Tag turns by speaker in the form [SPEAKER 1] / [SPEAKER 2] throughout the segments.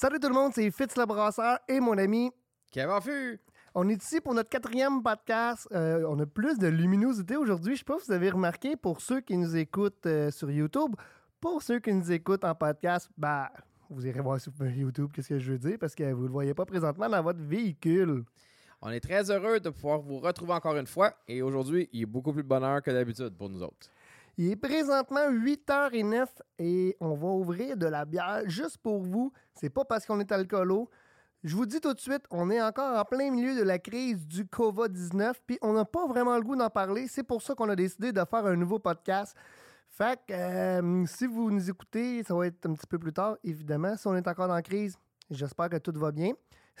[SPEAKER 1] Salut tout le monde, c'est Fitz le brasseur et mon ami.
[SPEAKER 2] Kevin Fu!
[SPEAKER 1] On est ici pour notre quatrième podcast. Euh, on a plus de luminosité aujourd'hui. Je sais pas si vous avez remarqué pour ceux qui nous écoutent euh, sur YouTube. Pour ceux qui nous écoutent en podcast, bah, vous irez voir sur YouTube qu'est-ce que je veux dire parce que vous ne le voyez pas présentement dans votre véhicule.
[SPEAKER 2] On est très heureux de pouvoir vous retrouver encore une fois et aujourd'hui, il est beaucoup plus de bonheur que d'habitude pour nous autres.
[SPEAKER 1] Il est présentement 8h09 et on va ouvrir de la bière juste pour vous. C'est pas parce qu'on est alcoolo. Je vous dis tout de suite, on est encore en plein milieu de la crise du COVID-19, puis on n'a pas vraiment le goût d'en parler. C'est pour ça qu'on a décidé de faire un nouveau podcast. Fait que euh, si vous nous écoutez, ça va être un petit peu plus tard, évidemment. Si on est encore en crise, j'espère que tout va bien.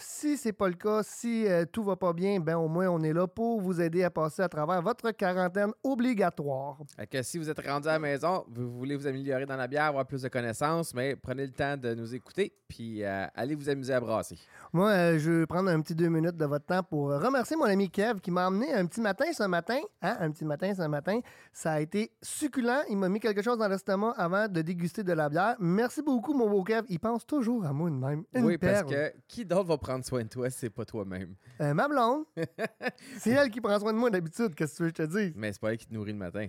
[SPEAKER 1] Si c'est pas le cas, si euh, tout va pas bien, ben au moins on est là pour vous aider à passer à travers votre quarantaine obligatoire.
[SPEAKER 2] Fait que si vous êtes rendu à la maison, vous voulez vous améliorer dans la bière, avoir plus de connaissances, mais prenez le temps de nous écouter, puis euh, allez vous amuser à brasser.
[SPEAKER 1] Moi, euh, je vais prendre un petit deux minutes de votre temps pour remercier mon ami Kev qui m'a emmené un petit matin ce matin. Hein, un petit matin ce matin. Ça a été succulent. Il m'a mis quelque chose dans l'estomac avant de déguster de la bière. Merci beaucoup, mon beau Kev. Il pense toujours à moi de même. Une
[SPEAKER 2] oui, parce que qui d'autre va prendre soin de toi c'est pas toi-même?
[SPEAKER 1] Euh, ma blonde, c'est elle qui prend soin de moi d'habitude. Qu'est-ce que tu veux que je te dise?
[SPEAKER 2] Mais c'est pas elle qui te nourrit le matin.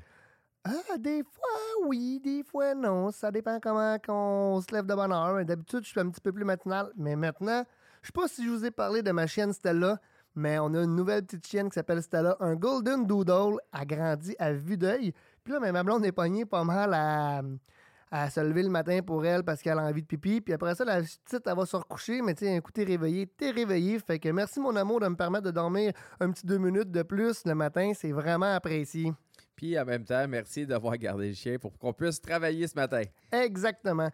[SPEAKER 1] Ah, des fois, oui, des fois, non. Ça dépend comment on se lève de bonne heure. D'habitude, je suis un petit peu plus matinal. Mais maintenant, je sais pas si je vous ai parlé de ma chienne Stella, mais on a une nouvelle petite chienne qui s'appelle Stella, un Golden Doodle, agrandi à vue d'œil. Puis là, ben, ma blonde est pognée pas mal à, à se lever le matin pour elle parce qu'elle a envie de pipi. Puis après ça, la petite, elle va se recoucher, mais tu sais, un coup, t'es réveillé, t'es réveillé. Fait que merci, mon amour, de me permettre de dormir un petit deux minutes de plus le matin. C'est vraiment apprécié.
[SPEAKER 2] Puis en même temps, merci d'avoir gardé le chien pour qu'on puisse travailler ce matin.
[SPEAKER 1] Exactement.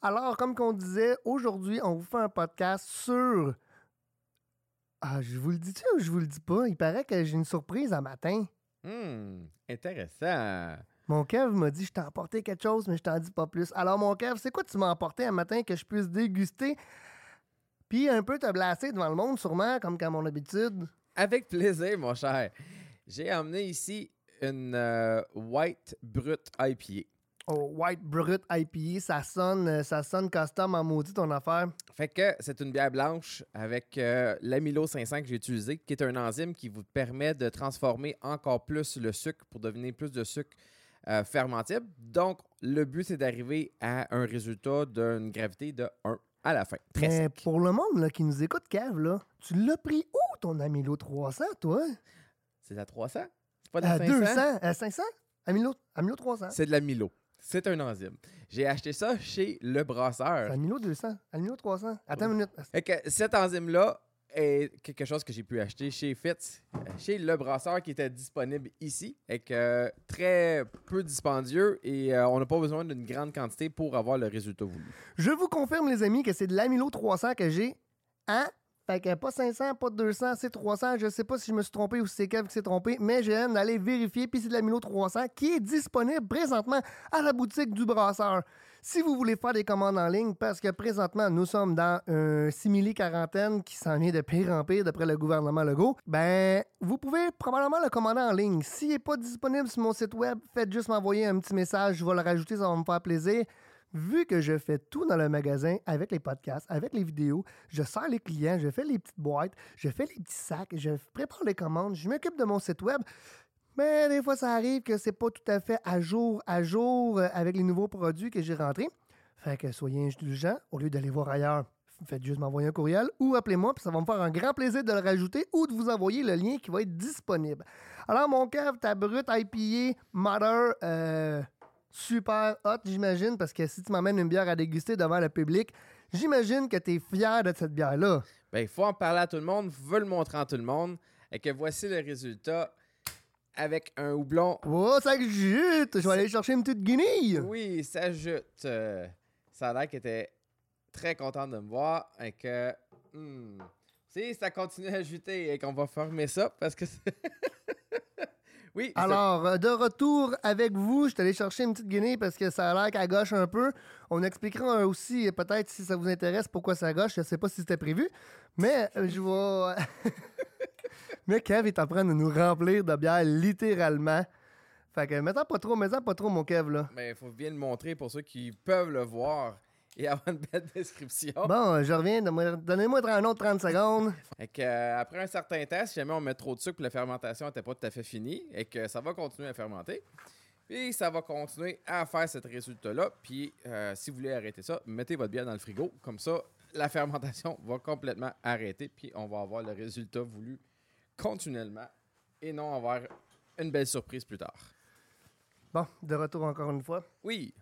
[SPEAKER 1] Alors, comme qu'on disait, aujourd'hui, on vous fait un podcast sur. Ah, je vous le dis-tu ou je vous le dis pas? Il paraît que j'ai une surprise un matin.
[SPEAKER 2] Hum, intéressant.
[SPEAKER 1] Mon Kev m'a dit je t'ai emporté quelque chose, mais je t'en dis pas plus. Alors, mon Kev, c'est quoi tu m'as emporté un matin que je puisse déguster? Puis un peu te blaster devant le monde, sûrement, comme qu'à mon habitude.
[SPEAKER 2] Avec plaisir, mon cher. J'ai emmené ici une euh, White Brute IPA.
[SPEAKER 1] Oh, White Brut IPA, ça sonne, euh, ça sonne custom en maudit ton affaire.
[SPEAKER 2] Fait que c'est une bière blanche avec euh, l'amylo 500 que j'ai utilisé, qui est un enzyme qui vous permet de transformer encore plus le sucre pour devenir plus de sucre euh, fermentable. Donc, le but, c'est d'arriver à un résultat d'une gravité de 1 à la fin. Très
[SPEAKER 1] Mais
[SPEAKER 2] sec.
[SPEAKER 1] pour le monde là, qui nous écoute, Kev, là, tu l'as pris où ton Amilo 300, toi?
[SPEAKER 2] C'est la 300? C'est pas de la
[SPEAKER 1] À
[SPEAKER 2] 500?
[SPEAKER 1] 200? À 500? Amilo, Amilo 300?
[SPEAKER 2] C'est de l'amylo. C'est un enzyme. J'ai acheté ça chez le brasseur.
[SPEAKER 1] Amilo 200? Amilo 300? Attends une minute.
[SPEAKER 2] Fait que cet enzyme-là est quelque chose que j'ai pu acheter chez Fitz, chez le brasseur qui était disponible ici, et que très peu dispendieux et euh, on n'a pas besoin d'une grande quantité pour avoir le résultat voulu.
[SPEAKER 1] Je vous confirme, les amis, que c'est de l'Amilo 300 que j'ai. Hein? Fait que pas 500, pas 200, c'est 300. Je sais pas si je me suis trompé ou si c'est Kev qui s'est trompé, mais j'ai hâte d'aller vérifier. Puis c'est de l'Amilo 300 qui est disponible présentement à la boutique du brasseur. Si vous voulez faire des commandes en ligne, parce que présentement, nous sommes dans un simili-quarantaine qui s'en vient de pire en pire d'après le gouvernement Legault, ben, vous pouvez probablement le commander en ligne. S'il n'est pas disponible sur mon site web, faites juste m'envoyer un petit message, je vais le rajouter, ça va me faire plaisir. Vu que je fais tout dans le magasin avec les podcasts, avec les vidéos, je sers les clients, je fais les petites boîtes, je fais les petits sacs, je prépare les commandes, je m'occupe de mon site web. Mais des fois, ça arrive que c'est pas tout à fait à jour, à jour euh, avec les nouveaux produits que j'ai rentrés. Fait que soyez indulgents, au lieu d'aller voir ailleurs, faites juste m'envoyer un courriel ou appelez-moi, puis ça va me faire un grand plaisir de le rajouter ou de vous envoyer le lien qui va être disponible. Alors, mon cave, ta brute IPA Mother, euh, super hot, j'imagine, parce que si tu m'emmènes une bière à déguster devant le public, j'imagine que tu es fier de cette bière-là.
[SPEAKER 2] Ben, il faut en parler à tout le monde, vous le montrer à tout le monde, et que voici le résultat avec un houblon.
[SPEAKER 1] Oh, ça jute! Je vais aller chercher une petite guinille!
[SPEAKER 2] Oui, ça jute. Euh, ça a l'air qu'elle était très contente de me voir, et que... hmm, si ça continue à juter et qu'on va fermer ça, parce que... oui,
[SPEAKER 1] Alors, euh, de retour avec vous, je suis allé chercher une petite guinée parce que ça a l'air qu'elle gauche un peu. On expliquera aussi, euh, peut-être, si ça vous intéresse, pourquoi ça gauche. Je sais pas si c'était prévu, mais je vais... mais Kev est en train de nous remplir de bière, littéralement. Fait que, mettons pas trop, mettons pas trop, mon Kev, là.
[SPEAKER 2] Mais il faut bien le montrer pour ceux qui peuvent le voir. et avoir une belle description.
[SPEAKER 1] Bon, je reviens. Donnez-moi un autre 30 secondes.
[SPEAKER 2] Fait que, euh, après un certain temps, si jamais on met trop de sucre, la fermentation n'était pas tout à fait finie et que ça va continuer à fermenter. Puis ça va continuer à faire ce résultat-là. Puis euh, si vous voulez arrêter ça, mettez votre bière dans le frigo. Comme ça, la fermentation va complètement arrêter. Puis on va avoir le résultat voulu continuellement et non avoir une belle surprise plus tard.
[SPEAKER 1] Bon, de retour encore une fois.
[SPEAKER 2] Oui,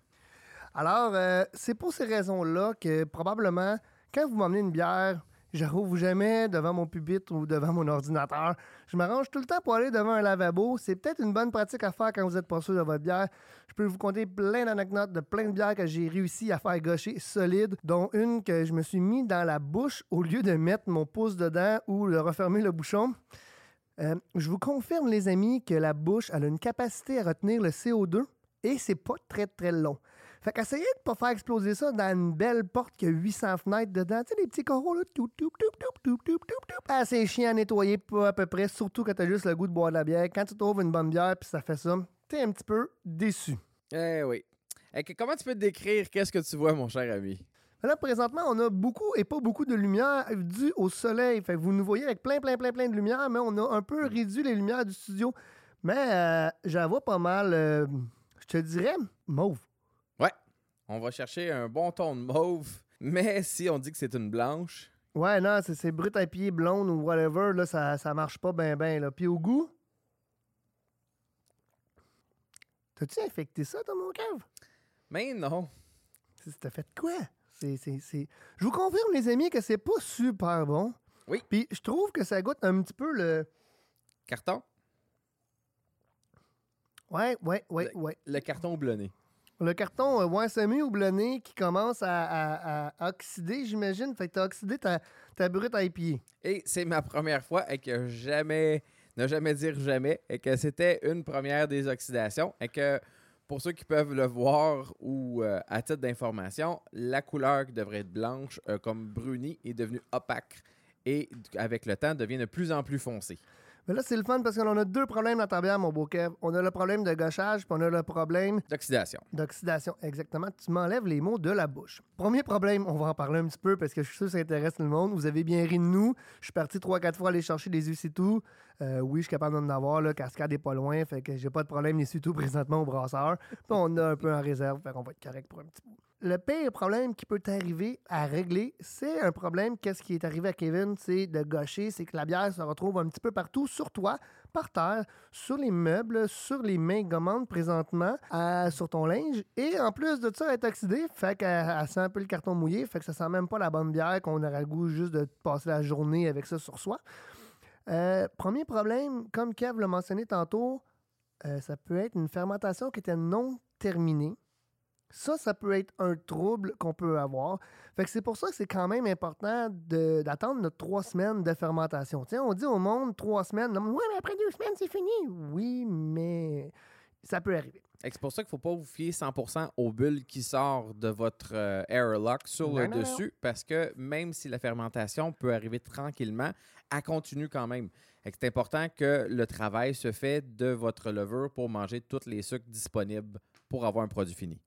[SPEAKER 1] Alors, euh, c'est pour ces raisons-là que probablement, quand vous m'emmenez une bière, je rouvre jamais devant mon pupitre ou devant mon ordinateur. Je m'arrange tout le temps pour aller devant un lavabo. C'est peut-être une bonne pratique à faire quand vous n'êtes pas sûr de votre bière. Je peux vous conter plein d'anecdotes de plein de bières que j'ai réussi à faire gaucher solide, dont une que je me suis mis dans la bouche au lieu de mettre mon pouce dedans ou de refermer le bouchon. Euh, je vous confirme, les amis, que la bouche a une capacité à retenir le CO2 et c'est pas très très long. Fait qu'essayez de pas faire exploser ça dans une belle porte qui a 800 fenêtres dedans. Tu sais, les petits coraux, là. Toup. Ah, c'est chiant à nettoyer, pas à peu près. Surtout quand t'as juste le goût de boire de la bière. Quand tu trouves une bonne bière puis ça fait ça, t'es un petit peu déçu.
[SPEAKER 2] eh oui. Que comment tu peux te décrire? Qu'est-ce que tu vois, mon cher ami?
[SPEAKER 1] Là, présentement, on a beaucoup et pas beaucoup de lumière due au soleil. Fait que vous nous voyez avec plein, plein, plein, plein de lumière, mais on a un peu réduit les lumières du studio. Mais euh, j'en vois pas mal, euh, je te dirais, mauve.
[SPEAKER 2] On va chercher un bon ton de mauve, mais si on dit que c'est une blanche,
[SPEAKER 1] Ouais, non, c'est, c'est brut à pied, blonde ou whatever, là, ça, ça marche pas ben ben, là. Puis au goût... T'as-tu infecté ça dans mon cave?
[SPEAKER 2] mais non.
[SPEAKER 1] C'est- T'as fait quoi? C'est, c'est, c'est... Je vous confirme, les amis, que c'est pas super bon.
[SPEAKER 2] Oui.
[SPEAKER 1] Puis je trouve que ça goûte un petit peu le...
[SPEAKER 2] Carton?
[SPEAKER 1] Ouais, ouais, ouais, ouais.
[SPEAKER 2] Le carton houblonné.
[SPEAKER 1] Le carton, euh, ouais, semi-houblonné qui commence à, oxyder, j'imagine. Fait que t'as oxydé ta, ta brute à épier.
[SPEAKER 2] Et c'est ma première fois et que jamais, ne jamais dire jamais, et que c'était une première des oxydations. Et que pour ceux qui peuvent le voir ou euh, à titre d'information, la couleur qui devrait être blanche, euh, comme bruni, est devenue opaque et avec le temps devient de plus en plus foncé.
[SPEAKER 1] Mais là, c'est le fun parce qu'on a deux problèmes dans ta bière, mon beau Kev. On a le problème de gauchage, puis on a le problème
[SPEAKER 2] D'oxydation.
[SPEAKER 1] d'oxydation. Exactement. Tu m'enlèves les mots de la bouche. Premier problème, on va en parler un petit peu parce que je suis sûr que ça intéresse tout le monde. Vous avez bien ri de nous. Je suis parti trois, quatre fois aller chercher des UC tout. Euh, oui, je suis capable d'en avoir. Là, Cascade est pas loin. Fait que j'ai pas de problème les tout présentement au brasseur. Puis on a un peu en réserve. Fait qu'on va être correct pour un petit bout. Le pire problème qui peut t'arriver à régler, c'est un problème. Qu'est-ce qui est arrivé à Kevin? C'est de gaucher. C'est que la bière se retrouve un petit peu partout sur toi, par terre, sur les meubles, sur les mains gommantes présentement, sur ton linge. Et en plus de ça, elle est oxydée, fait qu'elle elle sent un peu le carton mouillé, fait que ça sent même pas la bonne bière qu'on aurait le goût juste de passer la journée avec ça sur soi. Euh, premier problème, comme Kev l'a mentionné tantôt, euh, ça peut être une fermentation qui était non terminée. Ça, ça peut être un trouble qu'on peut avoir. Fait que c'est pour ça que c'est quand même important d'attendre notre trois semaines de fermentation. Tiens, on dit au monde trois semaines. Oui, mais après deux semaines, c'est fini. Oui, mais ça peut arriver.
[SPEAKER 2] C'est pour ça qu'il ne faut pas vous fier 100% aux bulles qui sortent de votre euh, airlock sur
[SPEAKER 1] Non,
[SPEAKER 2] le
[SPEAKER 1] non, non.
[SPEAKER 2] dessus, parce que même si la fermentation peut arriver tranquillement, elle continue quand même. C'est important que le travail se fait de votre levure pour manger tous les sucres disponibles pour avoir un produit fini.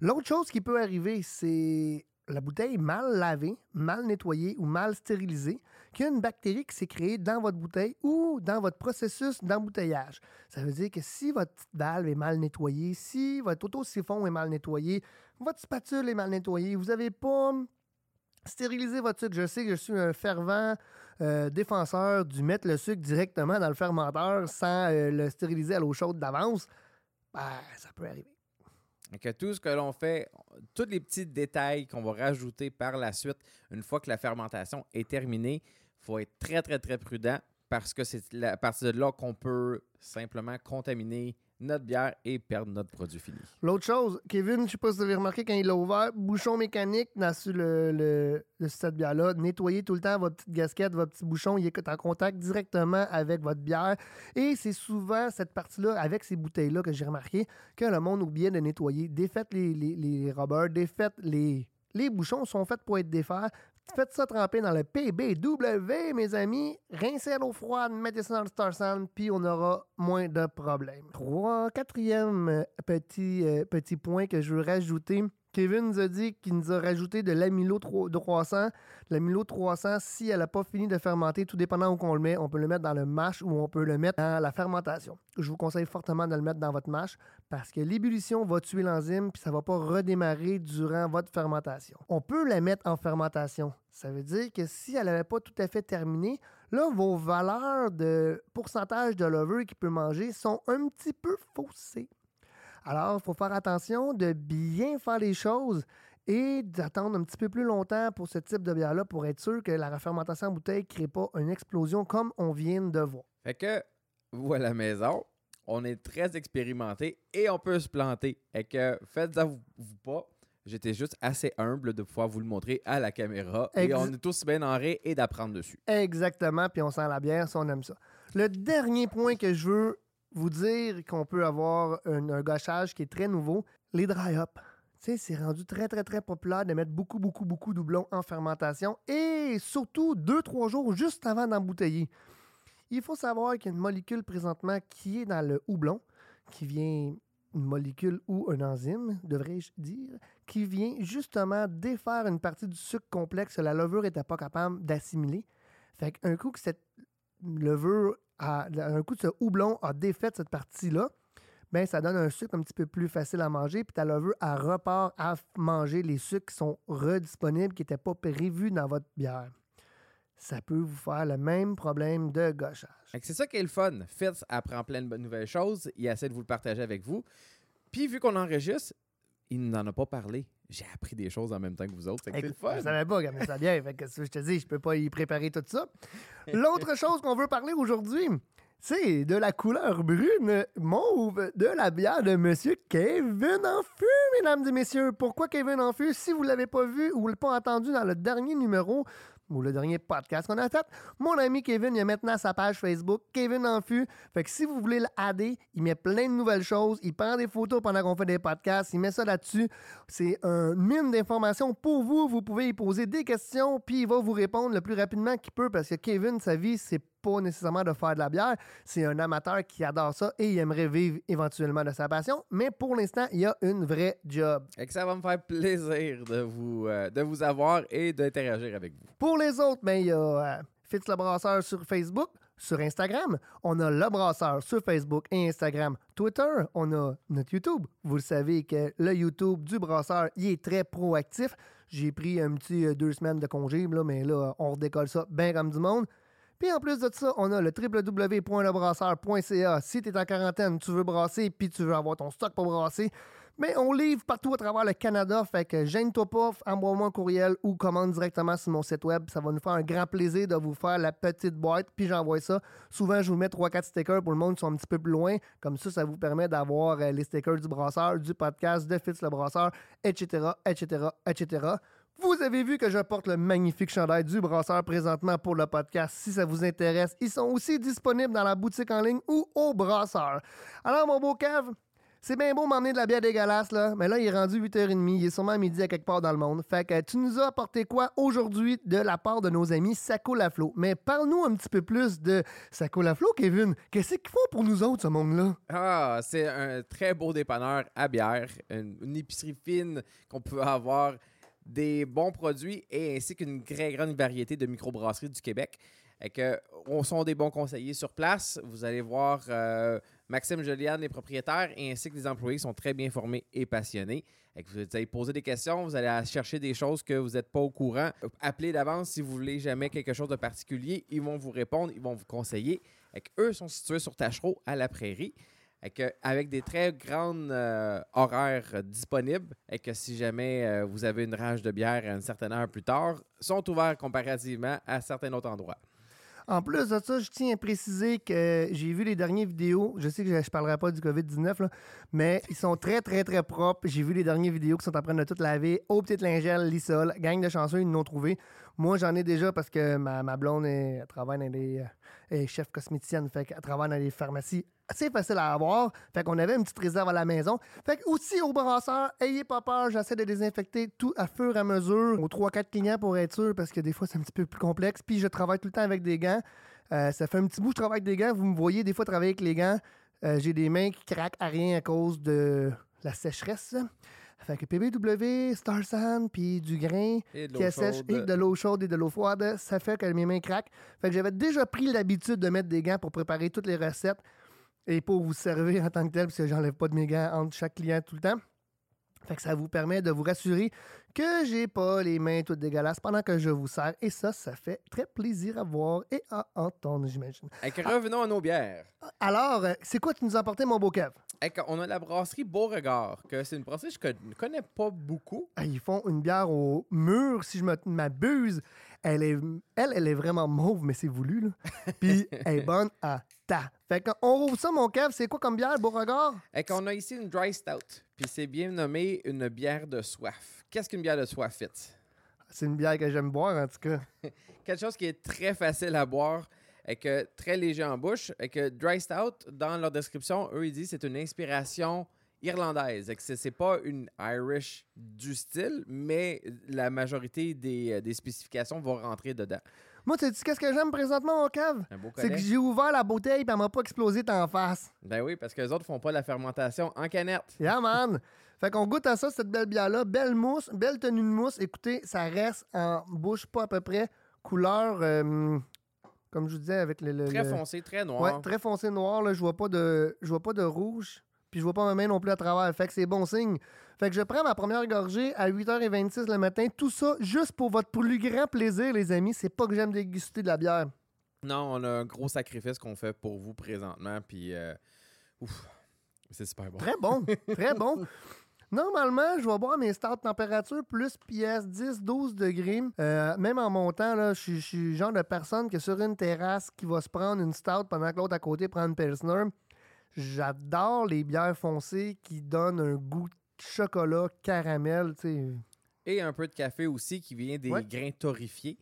[SPEAKER 1] L'autre chose qui peut arriver, c'est la bouteille mal lavée, mal nettoyée ou mal stérilisée, qu'il y a une bactérie qui s'est créée dans votre bouteille ou dans votre processus d'embouteillage. Ça veut dire que si votre valve est mal nettoyée, si votre auto-siphon est mal nettoyé, votre spatule est mal nettoyée, vous n'avez pas stérilisé votre sucre. Je sais que je suis un fervent euh, défenseur du mettre le sucre directement dans le fermenteur sans euh, le stériliser à l'eau chaude d'avance. Ben, ça peut arriver.
[SPEAKER 2] Que tout ce que l'on fait, tous les petits détails qu'on va rajouter par la suite, une fois que la fermentation est terminée, il faut être très, très, très prudent parce que c'est à partir de là qu'on peut simplement contaminer notre bière et perdre notre produit fini.
[SPEAKER 1] L'autre chose, Kevin, je sais pas si vous avez remarqué quand il l'a ouvert, bouchon mécanique dans le, le, le cette bière-là. Nettoyez tout le temps votre petite gasquette, votre petit bouchon. Il est en contact directement avec votre bière. Et c'est souvent cette partie-là, avec ces bouteilles-là, que j'ai remarqué, que le monde oubliait de nettoyer. Défaites les, les, les rubbers, défaites les. Les bouchons sont faits pour être défaits. Faites ça tremper dans le PBW, mes amis. Rincez l'eau froide, mettez ça dans Star Sand, puis on aura moins de problèmes. Trois, quatrième euh, petit, euh, petit point que je veux rajouter Kevin nous a dit qu'il nous a rajouté de l'amylo 300. L'amylo 300, si elle n'a pas fini de fermenter, tout dépendant où on le met, on peut le mettre dans le mash ou on peut le mettre dans la fermentation. Je vous conseille fortement de le mettre dans votre mash parce que l'ébullition va tuer l'enzyme puis ça ne va pas redémarrer durant votre fermentation. On peut la mettre en fermentation. Ça veut dire que si elle n'avait pas tout à fait terminé, là, vos valeurs de pourcentage de levure qu'il peut manger sont un petit peu faussées. Alors, il faut faire attention de bien faire les choses et d'attendre un petit peu plus longtemps pour ce type de bière-là pour être sûr que la refermentation en bouteille ne crée pas une explosion comme on vient de voir.
[SPEAKER 2] Fait que, vous à la maison, on est très expérimenté et on peut se planter. Et que faites-en vous pas. J'étais juste assez humble de pouvoir vous le montrer à la caméra. et on est tous bien en et d'apprendre dessus.
[SPEAKER 1] Exactement, puis on sent la bière, ça, on aime ça. Le dernier point que je veux vous dire qu'on peut avoir un, gâchage qui est très nouveau, les dry up. C'est rendu très, très, très populaire de mettre beaucoup, beaucoup, beaucoup de doublons en fermentation et surtout deux, trois jours juste avant d'embouteiller. Il faut savoir qu'il y a une molécule présentement qui est dans le houblon, qui vient, une molécule ou un enzyme, devrais-je dire, qui vient justement défaire une partie du sucre complexe que la levure n'était pas capable d'assimiler. Fait qu'un coup que cette levure un coup de ce houblon a défait cette partie-là, ben, ça donne un sucre un petit peu plus facile à manger, puis ta levure, elle repart à manger les sucres qui sont redisponibles, qui n'étaient pas prévus dans votre bière. Ça peut vous faire le même problème de gauchage.
[SPEAKER 2] C'est ça qui est le fun. Fitz apprend plein de nouvelles choses. Il essaie de vous le partager avec vous. Puis, vu qu'on enregistre, il n'en a pas parlé. J'ai appris des choses en même temps que vous autres. C'est le fun.
[SPEAKER 1] Je savais pas comment ça bien. Fait que, je te dis, je peux pas y préparer tout ça. L'autre chose qu'on veut parler aujourd'hui, c'est de la couleur brune mauve de la bière de Monsieur Kevin Enfu, mesdames et messieurs. Pourquoi Kevin Enfu? Si vous ne l'avez pas vu ou pas entendu dans le dernier numéro, ou le dernier podcast qu'on a fait. Mon ami Kevin, il a maintenant sa page Facebook, Kevin Enfu. Fait que si vous voulez l'aider, il met plein de nouvelles choses. Il prend des photos pendant qu'on fait des podcasts. Il met ça là-dessus. C'est un mine d'informations pour vous. Vous pouvez y poser des questions, puis il va vous répondre le plus rapidement qu'il peut parce que Kevin, sa vie, c'est pas nécessairement de faire de la bière. C'est un amateur qui adore ça et il aimerait vivre éventuellement de sa passion. Mais pour l'instant, il y a une vraie job.
[SPEAKER 2] Et que ça va me faire plaisir de vous, euh, de vous avoir et d'interagir avec vous.
[SPEAKER 1] Pour les autres, ben, il y a euh, Fitz le Brasseur sur Facebook. Sur Instagram, on a Le Brasseur sur Facebook et Instagram. Twitter, on a notre YouTube. Vous le savez que le YouTube du Brasseur, il est très proactif. J'ai pris un petit euh, deux semaines de congé, là, mais là, on redécolle ça bien comme du monde. Puis en plus de ça, on a le www.lebrasseur.ca. Si tu es en quarantaine, tu veux brasser, puis tu veux avoir ton stock pour brasser, mais on livre partout à travers le Canada, fait que gêne-toi pas, envoie-moi un courriel ou commande directement sur mon site web. Ça va nous faire un grand plaisir de vous faire la petite boîte, puis j'envoie ça. Souvent, je vous mets 3-4 stickers pour le monde qui sont un petit peu plus loin. Comme ça, ça vous permet d'avoir euh, les stickers du brasseur, du podcast, de Fitz le brasseur, etc., etc., etc. Vous avez vu que je porte le magnifique chandail du brasseur présentement pour le podcast. Si ça vous intéresse, ils sont aussi disponibles dans la boutique en ligne ou au brasseur. Alors, mon beau cave, c'est bien beau m'emmener de la bière dégueulasse, là, mais là, il est rendu 8h30. Il est sûrement midi à quelque part dans le monde. Fait que tu nous as apporté quoi aujourd'hui de la part de nos amis Saco Laflo? Mais parle-nous un petit peu plus de Saco Laflo, Kevin. Qu'est-ce qu'ils font pour nous autres, ce monde-là?
[SPEAKER 2] Ah, c'est un très beau dépanneur à bière. une épicerie fine qu'on peut avoir des bons produits et ainsi qu'une très grande variété de microbrasseries du Québec. Et que, on sont des bons conseillers sur place. Vous allez voir euh, Maxime Joliane, les propriétaires, et ainsi que les employés sont très bien formés et passionnés. Et que vous allez poser des questions, vous allez chercher des choses que vous n'êtes pas au courant. Appelez d'avance si vous voulez jamais quelque chose de particulier. Ils vont vous répondre, ils vont vous conseiller. Et eux sont situés sur Tachereau à la Prairie avec des très grandes euh, horaires disponibles et que si jamais euh, vous avez une rage de bière à une certaine heure plus tard, sont ouverts comparativement à certains autres endroits.
[SPEAKER 1] En plus de ça, je tiens à préciser que j'ai vu les dernières vidéos. Je sais que je ne parlerai pas du COVID-19, mais ils sont très, très, très propres. J'ai vu les dernières vidéos qui sont en train de tout laver. Au petite lingelle, lissol. Gang de chanceux, ils l'ont trouvé. Moi, j'en ai déjà parce que ma, blonde est, travaille dans des euh, chef cosméticienne. Fait qu'elle travaille dans des pharmacies assez facile à avoir. Fait qu'on avait une petite réserve à la maison. Fait que aussi au brasseur, ayez pas peur, j'essaie de désinfecter tout à fur et à mesure aux 3-4 clients pour être sûr parce que des fois c'est un petit peu plus complexe. Puis je travaille tout le temps avec des gants. Euh, ça fait un petit bout que je travaille avec des gants. Vous me voyez des fois travailler avec les gants. Euh, j'ai des mains qui craquent à rien à cause de la sécheresse. Fait que PBW, Star San, puis du grain
[SPEAKER 2] Et de l'eau
[SPEAKER 1] qui assèche et de l'eau chaude et de l'eau froide, ça fait que mes mains craquent. Fait que j'avais déjà pris l'habitude de mettre des gants pour préparer toutes les recettes et pour vous servir en tant que tel, parce que j'enlève pas de mes gants entre chaque client tout le temps. Fait que ça vous permet de vous rassurer que j'ai pas les mains toutes dégueulasses pendant que je vous sers. Et ça, ça fait très plaisir à voir et à entendre, j'imagine.
[SPEAKER 2] Revenons à nos bières.
[SPEAKER 1] Alors, euh, c'est quoi tu nous as apporté, mon beau Kev?
[SPEAKER 2] Fait on a la brasserie Beauregard, que c'est une brasserie que je ne connais pas beaucoup.
[SPEAKER 1] Ah, Ils font une bière au mur, si je m'abuse. Elle est, elle, elle est vraiment mauve, mais c'est voulu, là. Puis elle est bonne à ta. Fait qu'on rouvre ça, mon Kev. C'est quoi comme bière, Beauregard?
[SPEAKER 2] Fait qu'on a ici une dry stout, puis c'est bien nommé une bière de soif. Qu'est-ce qu'une bière de soif, Fitz?
[SPEAKER 1] C'est une bière que j'aime boire, en tout cas.
[SPEAKER 2] quelque chose qui est très facile à boire et que très léger en bouche et que Dry Stout dans leur description eux ils disent que c'est une inspiration irlandaise et que c'est pas une Irish du style mais la majorité des, euh, des spécifications vont rentrer dedans
[SPEAKER 1] Moi, tu sais qu'est-ce que j'aime présentement,
[SPEAKER 2] un beau
[SPEAKER 1] C'est que j'ai ouvert la bouteille et elle m'a pas explosé en face.
[SPEAKER 2] ben oui parce que les autres font pas la fermentation en canette
[SPEAKER 1] Yeah, man! Fait qu'on goûte à ça, cette belle bière-là. Belle mousse, belle tenue de mousse. Écoutez, ça reste en bouche pas à peu près. Couleur, euh, comme je vous disais, avec le... le-
[SPEAKER 2] très foncé très noir
[SPEAKER 1] Ouais, très foncé noir. Là. Je vois pas de, je vois pas de rouge. Puis je vois pas ma main non plus à travers. Fait que c'est bon signe. Fait que je prends ma première gorgée à 8h26 le matin. Tout ça juste pour votre plus grand plaisir, les amis. C'est pas que j'aime déguster de la bière.
[SPEAKER 2] non on a un gros sacrifice qu'on fait pour vous présentement puis euh, ouf c'est super bon
[SPEAKER 1] Très bon. très bon. Normalement, je vais boire mes stouts température plus PS 10-12 degrés. Euh, même en montant, là, je suis- le genre de personne qui est sur une terrasse qui va se prendre une stout pendant que l'autre à côté prend une Pilsner. J'adore les bières foncées qui donnent un goût de chocolat, caramel, tu sais.
[SPEAKER 2] Et un peu de café aussi qui vient des
[SPEAKER 1] Ouais.
[SPEAKER 2] grains torréfiés.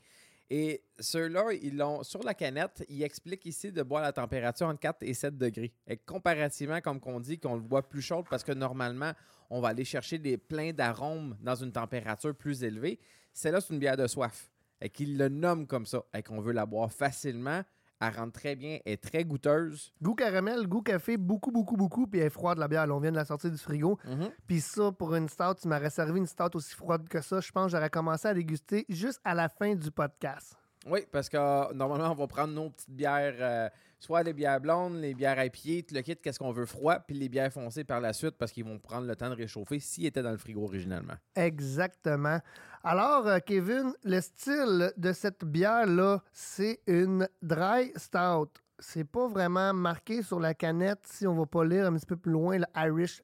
[SPEAKER 2] Et ceux-là, ils l'ont sur la canette, ils expliquent ici de boire à la température entre 4 et 7 degrés. Et comparativement, comme qu'on dit, qu'on le boit plus chaud parce que normalement, on va aller chercher des pleins d'arômes dans une température plus élevée. Celle-là, c'est une bière de soif. Et qu'ils le nomment comme ça. Et qu'on veut la boire facilement. Elle rentre très bien, elle est très goûteuse.
[SPEAKER 1] Goût caramel, goût café, beaucoup, beaucoup, beaucoup, puis elle est froide la bière. Là, on vient de la sortir du frigo. Puis ça, pour une stout, tu m'aurais servi une stout aussi froide que ça. Je pense que j'aurais commencé à déguster juste à la fin du podcast.
[SPEAKER 2] Oui, parce que euh, normalement, on va prendre nos petites bières, euh, soit les bières blondes, les bières à pied, tout le kit, qu'est-ce qu'on veut froid, puis les bières foncées par la suite parce qu'ils vont prendre le temps de réchauffer s'ils étaient dans le frigo originalement.
[SPEAKER 1] Exactement. Alors, euh, Kevin, le style de cette bière-là, c'est une dry stout. C'est pas vraiment marqué sur la canette, si on va pas lire un petit peu plus loin, le Irish.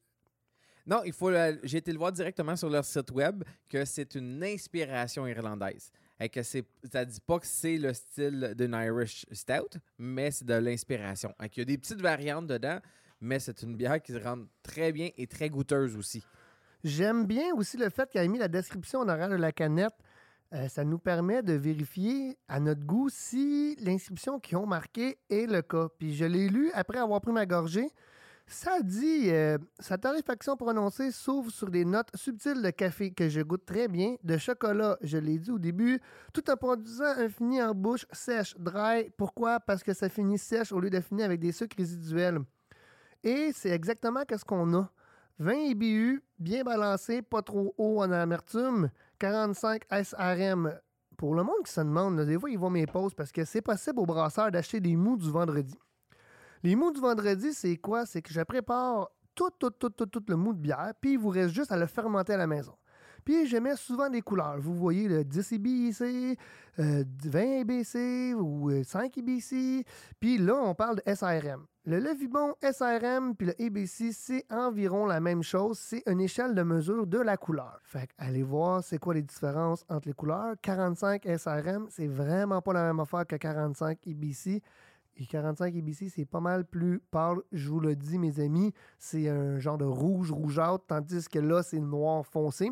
[SPEAKER 2] Non, il faut. le- J'ai été le voir directement sur leur site web que c'est une inspiration irlandaise. Et que c'est, ça dit pas que c'est le style d'une Irish Stout, mais c'est de l'inspiration. Qu'il y a des petites variantes dedans, mais c'est une bière qui se rend très bien et très goûteuse aussi.
[SPEAKER 1] J'aime bien aussi le fait qu'il ait mis la description en arrière de la canette. Euh, ça nous permet de vérifier à notre goût si l'inscription qu'ils ont marquée est le cas. Puis je l'ai lu après avoir pris ma gorgée. Ça dit euh, sa torréfaction prononcée s'ouvre sur des notes subtiles de café que je goûte très bien, de chocolat, je l'ai dit au début, tout en produisant un fini en bouche sèche, dry. Pourquoi? Parce que ça finit sèche au lieu de finir avec des sucres résiduels. Et c'est exactement ce qu'on a. 20 IBU, bien balancé, pas trop haut en amertume, 45 SRM. Pour le monde qui se demande, des fois, ils vont mes pauses parce que c'est possible au brasseur d'acheter des mous du vendredi. Les mous du vendredi, c'est quoi? C'est que je prépare tout, tout, tout, tout, tout le mou de bière, puis il vous reste juste à le fermenter à la maison. Puis je mets souvent des couleurs. Vous voyez le 10 IBC, euh, 20 IBC ou euh, 5 IBC. Puis là, on parle de SRM. Le Levibon SRM puis le ABC, c'est environ la même chose. C'est une échelle de mesure de la couleur. Fait allez voir c'est quoi les différences entre les couleurs? 45 SRM, c'est vraiment pas la même affaire que 45 IBC. Et 45 IBC, c'est pas mal plus pâle, je vous le dis, mes amis. C'est un genre de rouge rougeâtre, tandis que là, c'est noir foncé.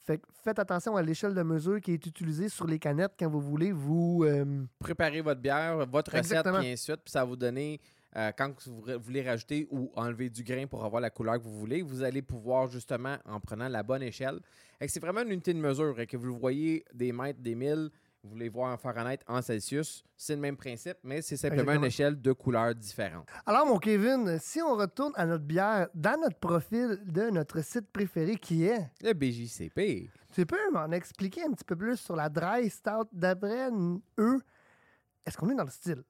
[SPEAKER 1] Fait faites attention à l'échelle de mesure qui est utilisée sur les canettes quand vous voulez vous. euh,
[SPEAKER 2] Préparez votre bière, votre recette,
[SPEAKER 1] Exactement.
[SPEAKER 2] ainsi de suite, puis ça va vous donner, euh, quand vous voulez rajouter ou enlever du grain pour avoir la couleur que vous voulez, vous allez pouvoir justement, en prenant la bonne échelle, c'est vraiment une unité de mesure, et que vous le voyez des mètres, des milles, Vous voulez voir en Fahrenheit, en Celsius, c'est le même principe, mais c'est simplement
[SPEAKER 1] Exactement.
[SPEAKER 2] une échelle de couleurs différentes.
[SPEAKER 1] Alors, mon Kevin, si on retourne à notre bière dans notre profil de notre site préféré qui est,
[SPEAKER 2] Le BJCP.
[SPEAKER 1] tu peux m'en expliquer un petit peu plus sur la Dry Stout d'après eux? Est-ce qu'on est dans le style?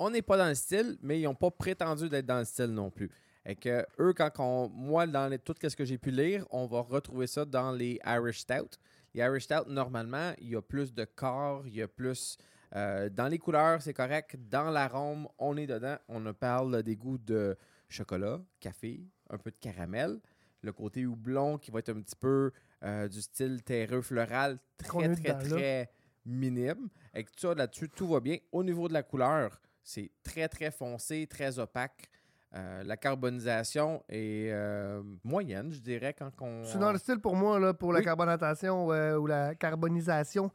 [SPEAKER 2] On n'est pas dans le style, mais ils n'ont pas prétendu d'être dans le style non plus. Et que eux, quand on, moi, dans les- tout ce que j'ai pu lire, on va retrouver ça dans les Irish Stout. Les Irish Stout, normalement, il y a plus de corps, il y a plus. euh, dans les couleurs, c'est correct. Dans l'arôme, on est dedans. On parle des goûts de chocolat, café, un peu de caramel. Le côté houblon qui va être un petit peu euh, du style terreux floral, très, très, très minime. Et que ça, là-dessus, tout va bien. Au niveau de la couleur, c'est très, très foncé, très opaque. Euh, la carbonisation est euh, moyenne, je dirais, quand on...
[SPEAKER 1] C'est dans le style pour moi, là, pour la carbonatation euh, ou la carbonisation.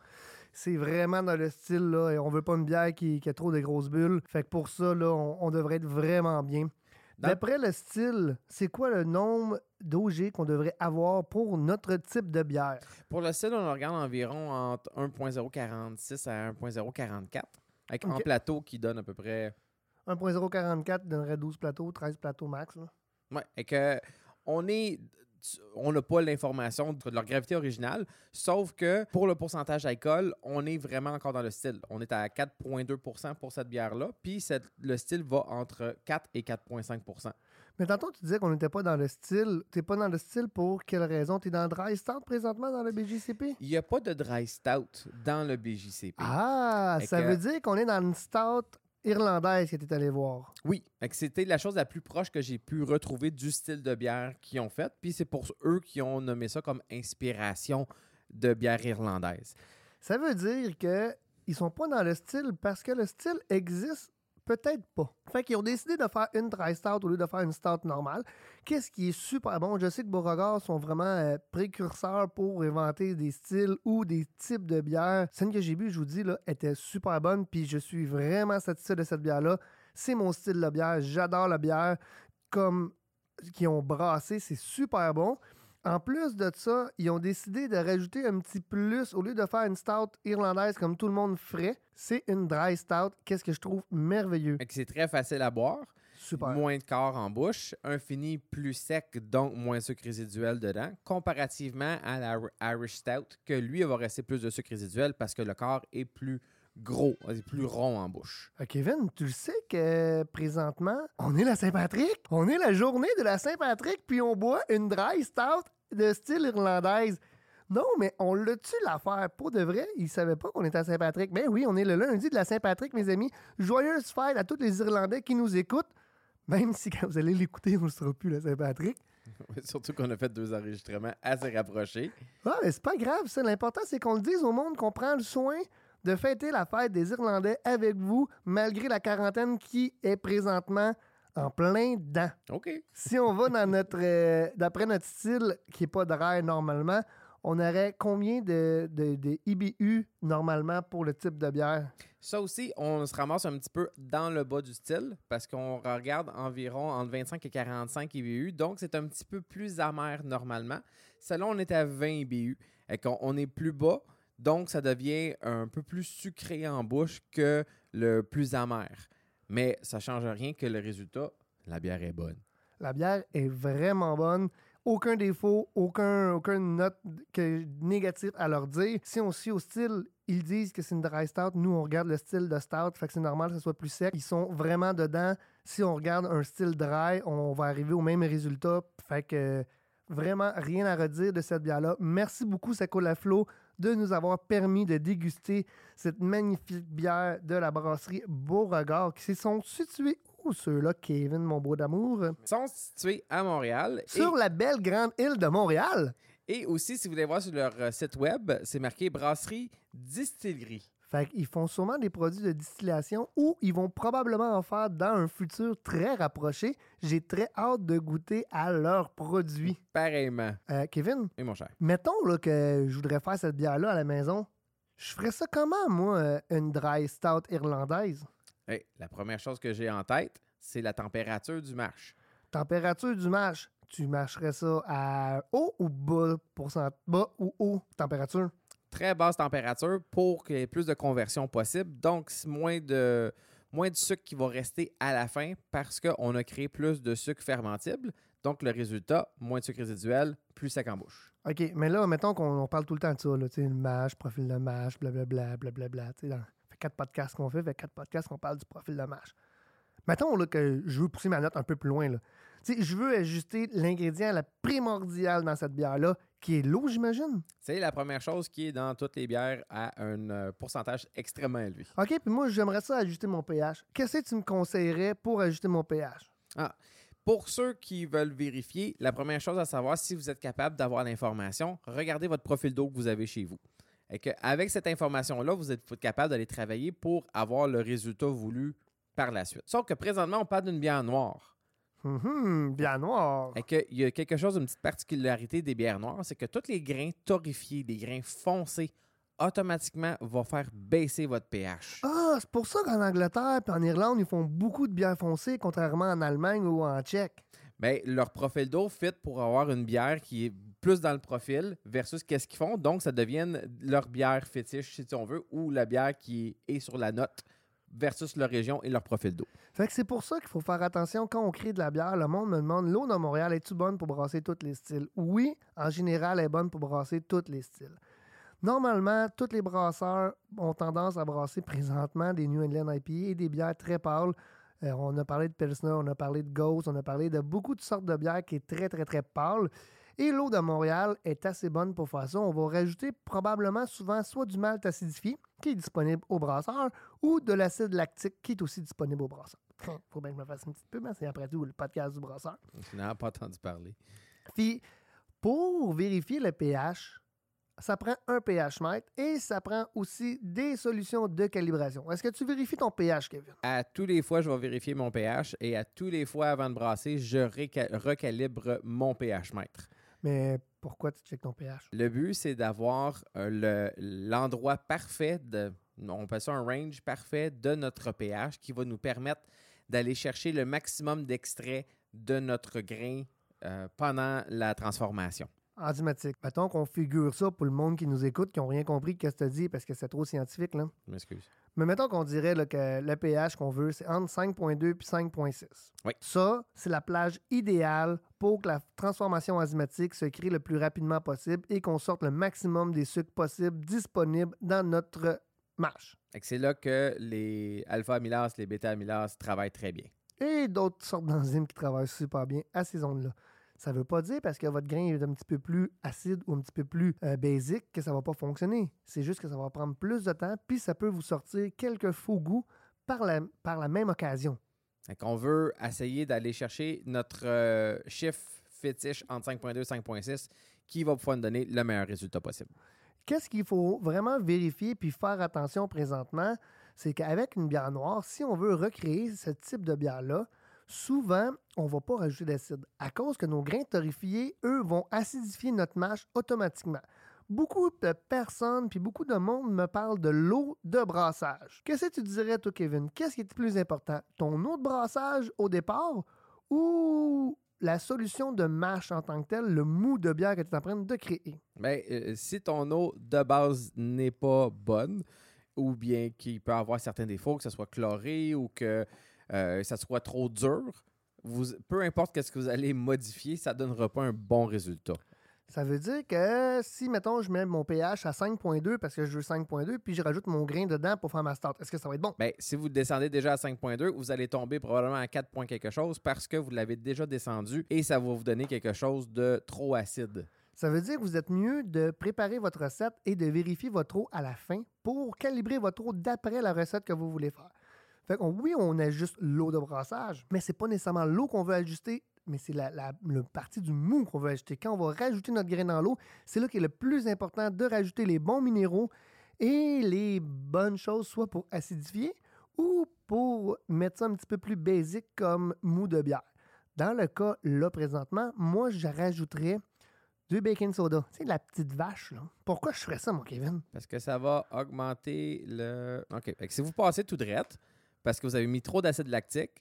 [SPEAKER 1] C'est vraiment dans le style, là, et on veut pas une bière qui, qui a trop de grosses bulles. Fait que pour ça, là, on, on devrait être vraiment bien. D'après le style, c'est quoi le nombre d'OG qu'on devrait avoir pour notre type de bière?
[SPEAKER 2] Pour le style, on regarde environ entre 1.046 à 1.044, avec
[SPEAKER 1] Ok.
[SPEAKER 2] plateau qui donne à peu près...
[SPEAKER 1] 1.044 donnerait 12 plateaux, 13 plateaux max. là.
[SPEAKER 2] Ouais, et que on est... On n'a pas l'information de leur gravité originale, sauf que pour le pourcentage d'alcool, on est vraiment encore dans le style. On est à 4,2% pour cette bière-là, puis le style va entre 4 et 4,5%
[SPEAKER 1] Mais tantôt, tu disais qu'on n'était pas dans le style. T'es pas dans le style pour quelle raison? T'es dans le dry start présentement dans le BJCP?
[SPEAKER 2] Il n'y a pas de dry stout dans le BJCP.
[SPEAKER 1] Ah,
[SPEAKER 2] Fait
[SPEAKER 1] ça
[SPEAKER 2] que-
[SPEAKER 1] veut dire qu'on est dans une stout irlandaise que tu es allé voir.
[SPEAKER 2] Oui, c'était la chose la plus proche que j'ai pu retrouver du style de bière qu'ils ont fait. Puis c'est pour eux qui ont nommé ça comme inspiration de bière irlandaise.
[SPEAKER 1] Ça veut dire que ils sont pas dans le style parce que le style existe peut-être pas. Fait qu'ils ont décidé de faire une dry stout au lieu de faire une stout normale. Qu'est-ce qui est super bon? Je sais que Beauregard sont vraiment euh, précurseurs pour inventer des styles ou des types de bières. Celle que j'ai bu, je vous dis, était super bonne, puis je suis vraiment satisfait de cette bière-là. C'est mon style de bière. J'adore la bière. Comme qu'ils ont brassé, c'est super bon. En plus de ça, ils ont décidé de rajouter un petit plus. Au lieu de faire une stout irlandaise comme tout le monde ferait, c'est une dry stout. Qu'est-ce que je trouve merveilleux.
[SPEAKER 2] C'est très facile à boire,
[SPEAKER 1] Super.
[SPEAKER 2] moins de corps en bouche, un fini plus sec, donc moins de sucre résiduel dedans, comparativement à la Irish Stout, que lui va rester plus de sucre résiduel parce que le corps est plus gros, est plus rond en bouche.
[SPEAKER 1] Euh, Kevin, tu le sais que présentement, on est la Saint-Patrick. On est la journée de la Saint-Patrick, puis on boit une dry stout de style irlandaise. Non, mais on l'a-tu l'affaire? Pour de vrai, ils savaient pas qu'on était à Saint-Patrick. Ben oui, on est le lundi de la Saint-Patrick, mes amis. Joyeuse fête à tous les Irlandais qui nous écoutent. Même si quand vous allez l'écouter, on ne sera plus la Saint-Patrick.
[SPEAKER 2] Surtout qu'on a fait deux enregistrements assez rapprochés.
[SPEAKER 1] Ah, mais c'est pas grave, ça. L'important, c'est qu'on le dise au monde qu'on prend le soin de fêter la fête des Irlandais avec vous, malgré la quarantaine qui est présentement en plein dedans.
[SPEAKER 2] OK.
[SPEAKER 1] Si on va dans notre, euh, d'après notre style, qui est pas dry normalement, on aurait combien de, de, de IBU normalement pour le type de bière?
[SPEAKER 2] Ça aussi, on se ramasse un petit peu dans le bas du style parce qu'on regarde environ entre 25 et 45 IBU. Donc, c'est un petit peu plus amer normalement. Celle-là, on est à 20 IBU. Et qu'on on est plus bas. Donc, ça devient un peu plus sucré en bouche que le plus amer. Mais ça ne change rien que le résultat, la bière est bonne.
[SPEAKER 1] La bière est vraiment bonne. Aucun défaut, aucun, aucune note négative à leur dire. Si on suit au style, ils disent que c'est une dry stout. Nous, on regarde le style de stout, fait que c'est normal que ce soit plus sec. Ils sont vraiment dedans. Si on regarde un style dry, on va arriver au même résultat. Fait que vraiment rien à redire de cette bière-là. Merci beaucoup, Sacola Flow, de nous avoir permis de déguster cette magnifique bière de la brasserie Beauregard qui se sont situés où ceux-là, Kevin, mon beau d'amour?
[SPEAKER 2] Ils sont situés à Montréal. et-
[SPEAKER 1] Sur la belle grande île de Montréal.
[SPEAKER 2] Et, aussi, si vous voulez voir sur leur euh, site web, c'est marqué Brasserie Distillerie.
[SPEAKER 1] Fait qu'ils font sûrement des produits de distillation ou ils vont probablement en faire dans un futur très rapproché. J'ai très hâte de goûter à leurs produits.
[SPEAKER 2] Pareillement.
[SPEAKER 1] Euh, Kevin,
[SPEAKER 2] Et mon cher.
[SPEAKER 1] mettons là, que je voudrais faire cette bière-là à la maison. Je ferais ça comment, moi, euh, une dry stout irlandaise?
[SPEAKER 2] Hey, la première chose que j'ai en tête, c'est la température du marche.
[SPEAKER 1] Température du mash. Tu mâcherais ça à haut ou bas, pourcent... bas ou haut température?
[SPEAKER 2] Très basse température pour qu'il y ait plus de conversion possible. Donc, moins de, moins de sucre qui va rester à la fin parce qu'on a créé plus de sucre fermentible. Donc, le résultat, moins de sucre résiduel, plus sec en bouche.
[SPEAKER 1] OK, mais là, mettons qu'on on parle tout le temps de ça, là, le mash, profil de mash, blablabla, blablabla. Dans ça fait quatre podcasts qu'on fait, fait quatre podcasts qu'on parle du profil de mash. Mettons là, que je veux pousser ma note un peu plus loin. Là. Je veux ajuster l'ingrédient la primordial dans cette bière-là, qui est l'eau, j'imagine?
[SPEAKER 2] C'est la première chose qui est dans toutes les bières à un euh, pourcentage extrêmement élevé.
[SPEAKER 1] OK, puis moi, j'aimerais ça ajuster mon pH. Qu'est-ce que tu me conseillerais pour ajuster mon pH?
[SPEAKER 2] Pour ceux qui veulent vérifier, la première chose à savoir, si vous êtes capable d'avoir l'information, regardez votre profil d'eau que vous avez chez vous. Et qu'avec cette information-là, vous êtes capable d'aller travailler pour avoir le résultat voulu par la suite. Sauf que présentement, on parle d'une bière noire.
[SPEAKER 1] Hum, bière noire.
[SPEAKER 2] Et qu'il y a quelque chose, une petite particularité des bières noires, c'est que tous les grains torréfiés, les grains foncés, automatiquement vont faire baisser votre pH.
[SPEAKER 1] Ah, c'est pour ça qu'en Angleterre et en Irlande, ils font beaucoup de bières foncées, contrairement en Allemagne ou en Tchèque.
[SPEAKER 2] Bien, leur profil d'eau fit pour avoir une bière qui est plus dans le profil versus qu'est-ce qu'ils font. Donc, ça devient leur bière fétiche, si on veut, ou la bière qui est sur la note versus leur région et leur profil d'eau.
[SPEAKER 1] Fait que c'est pour ça qu'il faut faire attention quand on crée de la bière. Le monde me demande l'eau de Montréal, est-tu bonne pour brasser tous les styles? Oui, en général, elle est bonne pour brasser tous les styles. Normalement, tous les brasseurs ont tendance à brasser présentement des New England IPA et des bières très pâles. Euh, on a parlé de Pilsner, on a parlé de Ghost, on a parlé de beaucoup de sortes de bières qui est très, très, très pâle. Et l'eau de Montréal est assez bonne pour faire ça. On va rajouter probablement souvent soit du malt acidifié, qui est disponible au brasseur, ou de l'acide lactique, qui est aussi disponible au brasseur. Faut bien que je me fasse une petite pub, mais c'est après tout le podcast du brasseur.
[SPEAKER 2] Je n'ai pas entendu parler.
[SPEAKER 1] Puis, pour vérifier le pH, ça prend un pH mètre et ça prend aussi des solutions de calibration. Est-ce que tu vérifies ton pH, Kevin?
[SPEAKER 2] À tous les fois, je vais vérifier mon pH et à tous les fois avant de brasser, je recalibre mon pH mètre.
[SPEAKER 1] Mais pourquoi tu checkes ton pH?
[SPEAKER 2] Le but, c'est d'avoir euh, l'endroit parfait, de, on appelle ça un range parfait de notre pH qui va nous permettre d'aller chercher le maximum d'extrait de notre grain euh, pendant la transformation
[SPEAKER 1] enzymatique. Mettons qu'on figure ça pour le monde qui nous écoute, qui n'ont rien compris de ce que tu dis parce que c'est trop scientifique. Là.
[SPEAKER 2] Je m'excuse.
[SPEAKER 1] Mais mettons qu'on dirait que le pH qu'on veut, c'est entre 5.2 et 5.6.
[SPEAKER 2] Oui.
[SPEAKER 1] Ça, c'est la plage idéale pour que la transformation enzymatique se crée le plus rapidement possible et qu'on sorte le maximum des sucres possibles disponibles dans notre mâche.
[SPEAKER 2] C'est là que les alpha-amylases, les bêta-amylases travaillent très bien.
[SPEAKER 1] Et d'autres sortes d'enzymes qui travaillent super bien à ces zones-là. Ça ne veut pas dire parce que votre grain est un petit peu plus acide ou un petit peu plus euh, basique que ça ne va pas fonctionner. C'est juste que ça va prendre plus de temps, puis ça peut vous sortir quelques faux goûts par la, par la même occasion.
[SPEAKER 2] On veut essayer d'aller chercher notre euh, chiffre fétiche entre 5.2 et 5.6 qui va pouvoir nous donner le meilleur résultat possible.
[SPEAKER 1] Qu'est-ce qu'il faut vraiment vérifier puis faire attention présentement, c'est qu'avec une bière noire, si on veut recréer ce type de bière-là, souvent, on ne va pas rajouter d'acide à cause que nos grains torréfiés, eux, vont acidifier notre mâche automatiquement. Beaucoup de personnes puis beaucoup de monde me parlent de l'eau de brassage. Qu'est-ce que tu dirais, toi, Kevin? Qu'est-ce qui est plus important? Ton eau de brassage au départ ou la solution de mâche en tant que telle, le mou de bière que tu es en train de créer?
[SPEAKER 2] Bien, euh, si ton eau de base n'est pas bonne, ou bien qu'il peut avoir certains défauts, que ce soit chloré ou que euh, ça soit trop dur, vous, peu importe ce que vous allez modifier, ça ne donnera pas un bon résultat.
[SPEAKER 1] Ça veut dire que si, mettons, je mets mon pH à 5.2 parce que je veux 5.2, puis je rajoute mon grain dedans pour faire ma start, est-ce que ça va être bon?
[SPEAKER 2] Bien, si vous descendez déjà à 5.2, vous allez tomber probablement à 4 points quelque chose parce que vous l'avez déjà descendu et ça va vous donner quelque chose de trop acide.
[SPEAKER 1] Ça veut dire que vous êtes mieux de préparer votre recette et de vérifier votre eau à la fin pour calibrer votre eau d'après la recette que vous voulez faire oui, on ajuste l'eau de brassage, mais c'est pas nécessairement l'eau qu'on veut ajuster, mais c'est la, partie du mou qu'on veut ajouter. Quand on va rajouter notre grain dans l'eau, c'est là qu'il est le plus important de rajouter les bons minéraux et les bonnes choses, soit pour acidifier ou pour mettre ça un petit peu plus basique comme mou de bière. Dans le cas là présentement, moi je rajouterais du baking soda. C'est la petite vache, là. Pourquoi je ferais ça, mon Kevin?
[SPEAKER 2] Parce que ça va augmenter le. OK. si vous passez tout droit, parce que vous avez mis trop d'acide lactique,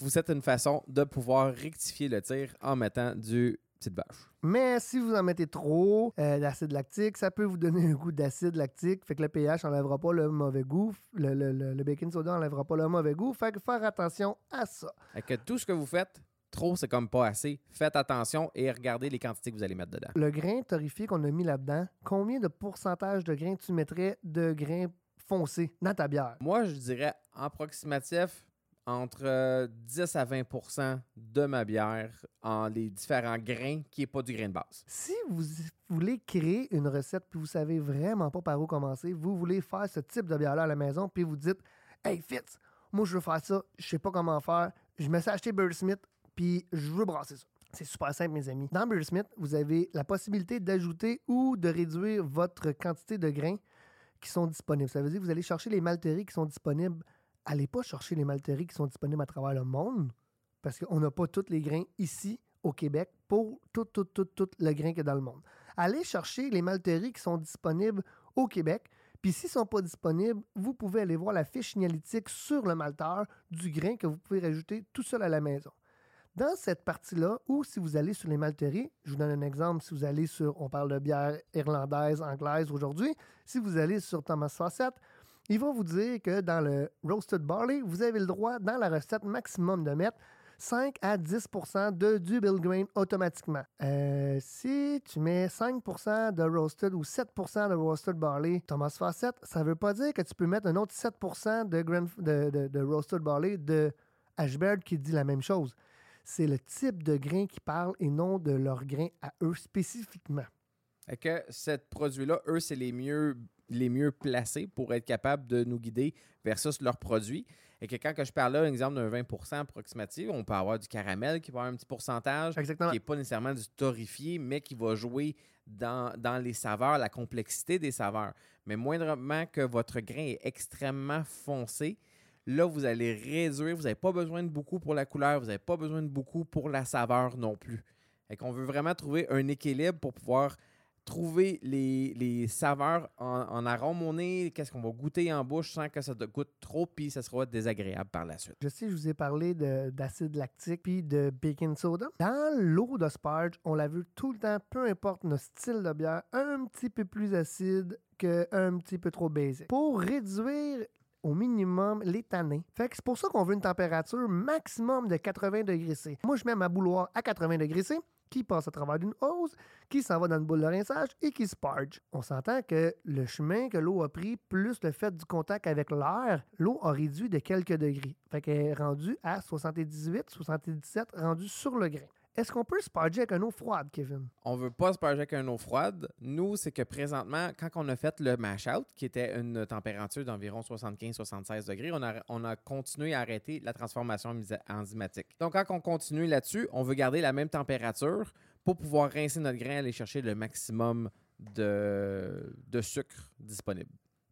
[SPEAKER 2] vous êtes une façon de pouvoir rectifier le tir en mettant du petite vache.
[SPEAKER 1] Mais si vous en mettez trop euh, d'acide lactique, ça peut vous donner un goût d'acide lactique. Fait que le pH n'enlèvera pas le mauvais goût. Le, le- le- le baking soda n'enlèvera pas le mauvais goût. Fait que faire attention à ça.
[SPEAKER 2] Fait que tout ce que vous faites, trop, c'est comme pas assez. Faites attention et regardez les quantités que vous allez mettre dedans.
[SPEAKER 1] Le grain torréfié qu'on a mis là-dedans, combien de pourcentage de grains tu mettrais de grains dans ta bière?
[SPEAKER 2] Moi, je dirais en approximatif entre euh, 10 à 20% de ma bière en les différents grains qui n'est pas du grain de base.
[SPEAKER 1] Si vous voulez créer une recette puis vous savez vraiment pas par où commencer, vous voulez faire ce type de bière-là à la maison puis vous dites Hey Fitz, moi je veux faire ça, je sais pas comment faire, je me suis acheté Bird Smith puis je veux brasser ça. C'est super simple, mes amis. Dans Bird Smith, vous avez la possibilité d'ajouter ou de réduire votre quantité de grains qui sont disponibles. Ça veut dire que vous allez chercher les malteries qui sont disponibles. Allez pas chercher les malteries qui sont disponibles à travers le monde parce qu'on n'a pas tous les grains ici au Québec pour tout, tout, tout, tout le grain qu'il y a dans le monde. Allez chercher les malteries qui sont disponibles au Québec. Puis s'ils ne sont pas disponibles, vous pouvez aller voir la fiche signalétique sur le malteur du grain que vous pouvez rajouter tout seul à la maison. Dans cette partie-là, ou si vous allez sur les malteries, je vous donne un exemple, si vous allez sur, on parle de bière irlandaise, anglaise aujourd'hui, si vous allez sur Thomas Fawcett, il va vous dire que dans le roasted barley, vous avez le droit, dans la recette maximum, de mettre 5 à 10% de du bill grain automatiquement. Euh, si tu mets 5% de roasted ou 7% de roasted barley, Thomas Fawcett, ça veut pas dire que tu peux mettre un autre 7 de, grain- de- de roasted barley de Ashbird qui dit la même chose. C'est le type de grain qui parle et non de leur grain à eux spécifiquement.
[SPEAKER 2] Fait que ce produit-là, eux, c'est les mieux, les mieux placés pour être capables de nous guider versus leurs produits. Et que quand que je parle là, exemple d'un 20% approximatif, on peut avoir du caramel qui va avoir un petit pourcentage,
[SPEAKER 1] Exactement.
[SPEAKER 2] qui n'est pas nécessairement du torréfié, mais qui va jouer dans, dans les saveurs, la complexité des saveurs. Mais moindrement que votre grain est extrêmement foncé, là, vous allez réduire. Vous n'avez pas besoin de beaucoup pour la couleur, vous n'avez pas besoin de beaucoup pour la saveur non plus. Et qu'on veut vraiment trouver un équilibre pour pouvoir trouver les, les saveurs en, arôme au nez, qu'est-ce qu'on va goûter en bouche sans que ça te goûte trop, puis ça sera désagréable par la suite.
[SPEAKER 1] Je sais, je vous ai parlé de- d'acide lactique puis de baking soda. Dans l'eau de Sparge, on la veut tout le temps, peu importe notre style de bière, un petit peu plus acide qu'un petit peu trop basique. Pour réduire au minimum les. Fait que c'est pour ça qu'on veut une température maximum de 80 degrés C. Moi, je mets ma bouilloire à 80 degrés C qui passe à travers d'une hose, qui s'en va dans une boule de rinçage et qui sparge. On s'entend que le chemin que l'eau a pris, plus le fait du contact avec l'air, l'eau a réduit de quelques degrés. Fait qu'elle est rendue à 78, 77, rendue sur le grain. Est-ce qu'on peut sparger avec une eau froide, Kevin?
[SPEAKER 2] On veut pas se parger avec une eau froide. Nous, c'est que présentement, quand on a fait le mash-out, qui était une température d'environ 75-76 degrés, on a, on a continué à arrêter la transformation enzy- enzymatique. Donc, quand on continue là-dessus, on veut garder la même température pour pouvoir rincer notre grain et aller chercher le maximum de, de sucre disponible.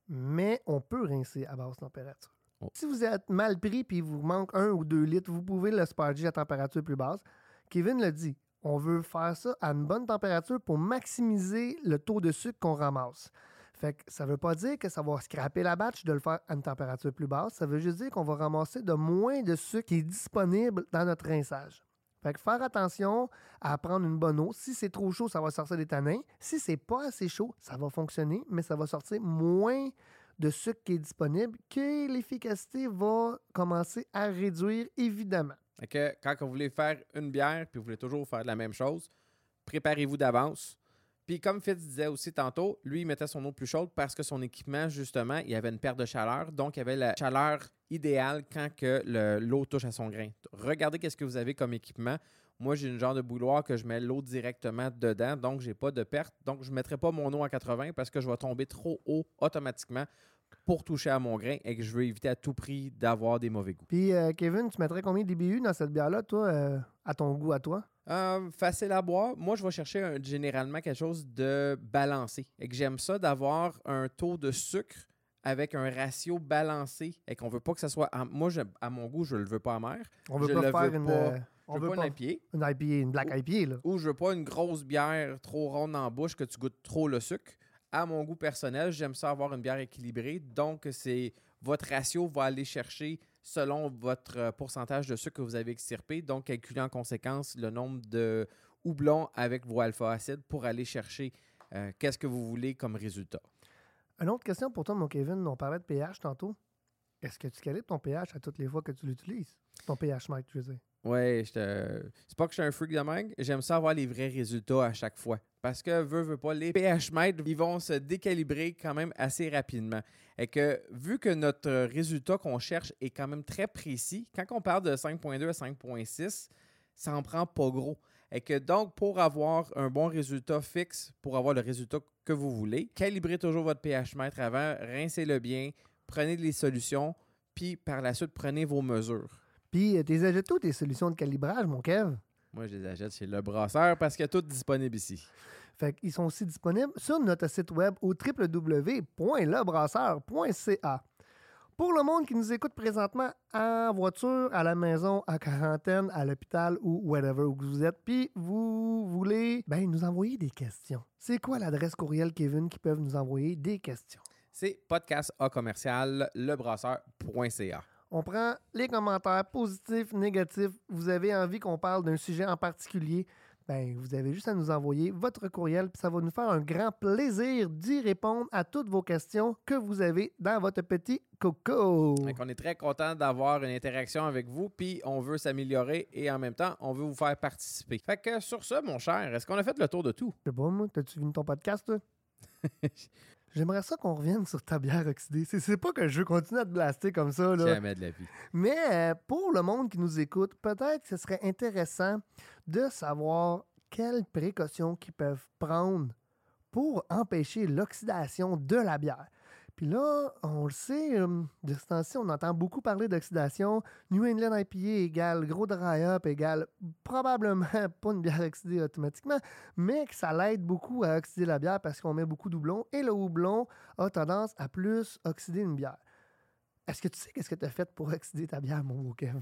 [SPEAKER 1] mais on peut rincer à basse température.
[SPEAKER 2] Oh.
[SPEAKER 1] Si vous êtes mal pris et vous manque un ou deux litres, vous pouvez le sparger à température plus basse. Kevin le dit, on veut faire ça à une bonne température pour maximiser le taux de sucre qu'on ramasse. Fait que ça veut pas dire que ça va scraper la batch de le faire à une température plus basse. Ça veut juste dire qu'on va ramasser de moins de sucre qui est disponible dans notre rinçage. Fait que faire attention à prendre une bonne eau. Si c'est trop chaud, ça va sortir des tanins. Si c'est pas assez chaud, ça va fonctionner, mais ça va sortir moins de sucre qui est disponible que l'efficacité va commencer à réduire, évidemment.
[SPEAKER 2] Quand vous voulez faire une bière, puis vous voulez toujours faire la même chose, préparez-vous d'avance. Puis comme Fitz disait aussi tantôt, lui, il mettait son eau plus chaude parce que son équipement, justement, il avait une perte de chaleur. Donc, il avait la chaleur idéale quand que le- l'eau touche à son grain. Regardez qu'est-ce que vous avez comme équipement. Moi, j'ai une genre de bouilloire que je mets l'eau directement dedans, donc j'ai pas de perte. Donc, je ne mettrai pas mon eau à 80 parce que je vais tomber trop haut automatiquement pour toucher à mon grain et que je veux éviter à tout prix d'avoir des mauvais goûts.
[SPEAKER 1] Puis, euh, Kevin, tu mettrais combien d'IBU dans cette bière-là, toi, euh, à ton goût, à toi?
[SPEAKER 2] Euh, facile à boire. Moi, je vais chercher un- généralement quelque chose de balancé. Et que j'aime ça d'avoir un taux de sucre avec un ratio balancé et qu'on veut pas que ça soit. Moi, je- à mon goût, je le veux pas amer.
[SPEAKER 1] On veut
[SPEAKER 2] Je
[SPEAKER 1] pas
[SPEAKER 2] le
[SPEAKER 1] faire
[SPEAKER 2] veux
[SPEAKER 1] une,
[SPEAKER 2] pas. Je
[SPEAKER 1] on
[SPEAKER 2] veux
[SPEAKER 1] veut
[SPEAKER 2] pas
[SPEAKER 1] pas
[SPEAKER 2] une IPA.
[SPEAKER 1] une IPA, une black IPA, là.
[SPEAKER 2] Ou je veux pas une grosse bière trop ronde en bouche que tu goûtes trop le sucre. À mon goût personnel, j'aime ça avoir une bière équilibrée. Donc, c'est votre ratio va aller chercher selon votre euh, pourcentage de sucre que vous avez extirpé. Donc, calculez en conséquence le nombre de houblon avec vos alpha-acides pour aller chercher euh, qu'est-ce que vous voulez comme résultat.
[SPEAKER 1] Une autre question pour toi, mon Kevin. On parlait de pH tantôt. Est-ce que tu calibres ton pH à toutes les fois que tu l'utilises? Ton pH mètre, je veux dire?
[SPEAKER 2] Ouais, te- c'est pas que je suis un freak de même. J'aime ça avoir les vrais résultats à chaque fois. Parce que, veux, veux pas, les pH mètres, ils vont se décalibrer quand même assez rapidement. Et que, vu que notre résultat qu'on cherche est quand même très précis, quand on parle de 5.2 à 5.6, ça en prend pas gros. Et que donc, pour avoir un bon résultat fixe, pour avoir le résultat que vous voulez, calibrez toujours votre pH mètre avant, rincez-le bien, prenez les solutions, puis par la suite, prenez vos mesures.
[SPEAKER 1] Puis, tu achètes toutes tes solutions de calibrage, mon Kev?
[SPEAKER 2] Moi, je les achète chez Le Brasseur parce qu'il y a tout disponible ici.
[SPEAKER 1] Fait qu'ils sont aussi disponibles sur notre site web au www.lebrasseur.ca. Pour le monde qui nous écoute présentement en voiture, à la maison, en quarantaine, à l'hôpital ou whatever où vous êtes, puis vous voulez ben, nous envoyer des questions. C'est quoi l'adresse courriel, Kevin, qui peuvent nous envoyer des questions?
[SPEAKER 2] C'est podcast A commercial lebrasseur.ca.
[SPEAKER 1] On prend les commentaires positifs, négatifs. Vous avez envie qu'on parle d'un sujet en particulier, ben, vous avez juste à nous envoyer votre courriel, puis ça va nous faire un grand plaisir d'y répondre à toutes vos questions que vous avez dans votre petit coco.
[SPEAKER 2] Fait qu'on est très content d'avoir une interaction avec vous, puis on veut s'améliorer et en même temps, on veut vous faire participer. Fait que sur ça, mon cher, est-ce qu'on a fait le tour de tout?
[SPEAKER 1] Je sais pas, moi, t'as-tu vu ton podcast, toi? J'aimerais ça qu'on revienne sur ta bière oxydée. C'est- pas que je veux continuer à te blaster comme ça, là.
[SPEAKER 2] Jamais de la vie.
[SPEAKER 1] Mais euh, pour le monde qui nous écoute, peut-être que ce serait intéressant de savoir quelles précautions qu'ils peuvent prendre pour empêcher l'oxydation de la bière. Puis là, on le sait, euh, de on entend beaucoup parler d'oxydation. New England IPA égale gros dry-up égale probablement pas une bière oxydée automatiquement, mais que ça l'aide beaucoup à oxyder la bière parce qu'on met beaucoup de et le houblon a tendance à plus oxyder une bière. Est-ce que tu sais qu'est-ce que tu as fait pour oxyder ta bière, mon beau Kev?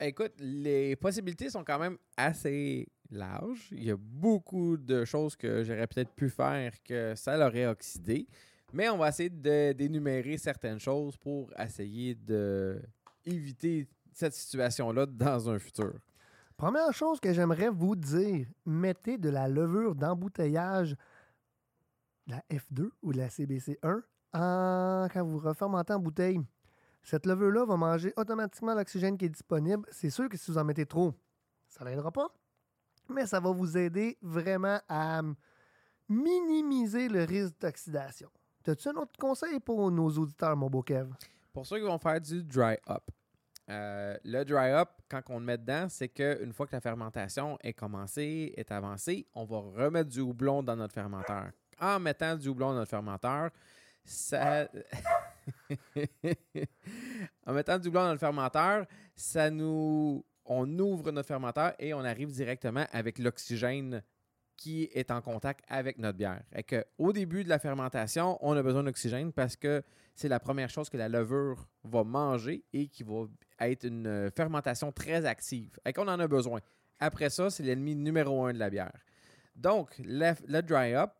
[SPEAKER 2] Écoute, les possibilités sont quand même assez larges. Il y a beaucoup de choses que j'aurais peut-être pu faire que ça l'aurait oxydé. Mais on va essayer de- d'énumérer certaines choses pour essayer de éviter cette situation-là dans un futur.
[SPEAKER 1] Première chose que j'aimerais vous dire, mettez de la levure d'embouteillage, de la F2 ou de la CBC1, en- quand vous refermentez en bouteille. Cette levure-là va manger automatiquement l'oxygène qui est disponible. C'est sûr que si vous en mettez trop, ça l'aidera pas. Mais ça va vous aider vraiment à minimiser le risque d'oxydation. As-tu un autre conseil pour nos auditeurs, mon beau Kev?
[SPEAKER 2] Pour ceux qui vont faire du dry up, euh, le dry up, quand on le met dedans, c'est qu'une fois que la fermentation est commencée, est avancée, on va remettre du houblon dans notre fermenteur. En mettant du houblon dans notre fermenteur, ça. en mettant du houblon dans le fermenteur, ça nous. On ouvre notre fermenteur et on arrive directement avec l'oxygène qui est en contact avec notre bière. Et que, au début de la fermentation, on a besoin d'oxygène parce que c'est la première chose que la levure va manger et qui va être une fermentation très active. Et qu'on en a besoin. Après ça, c'est l'ennemi numéro un de la bière. Donc, le, le dry up,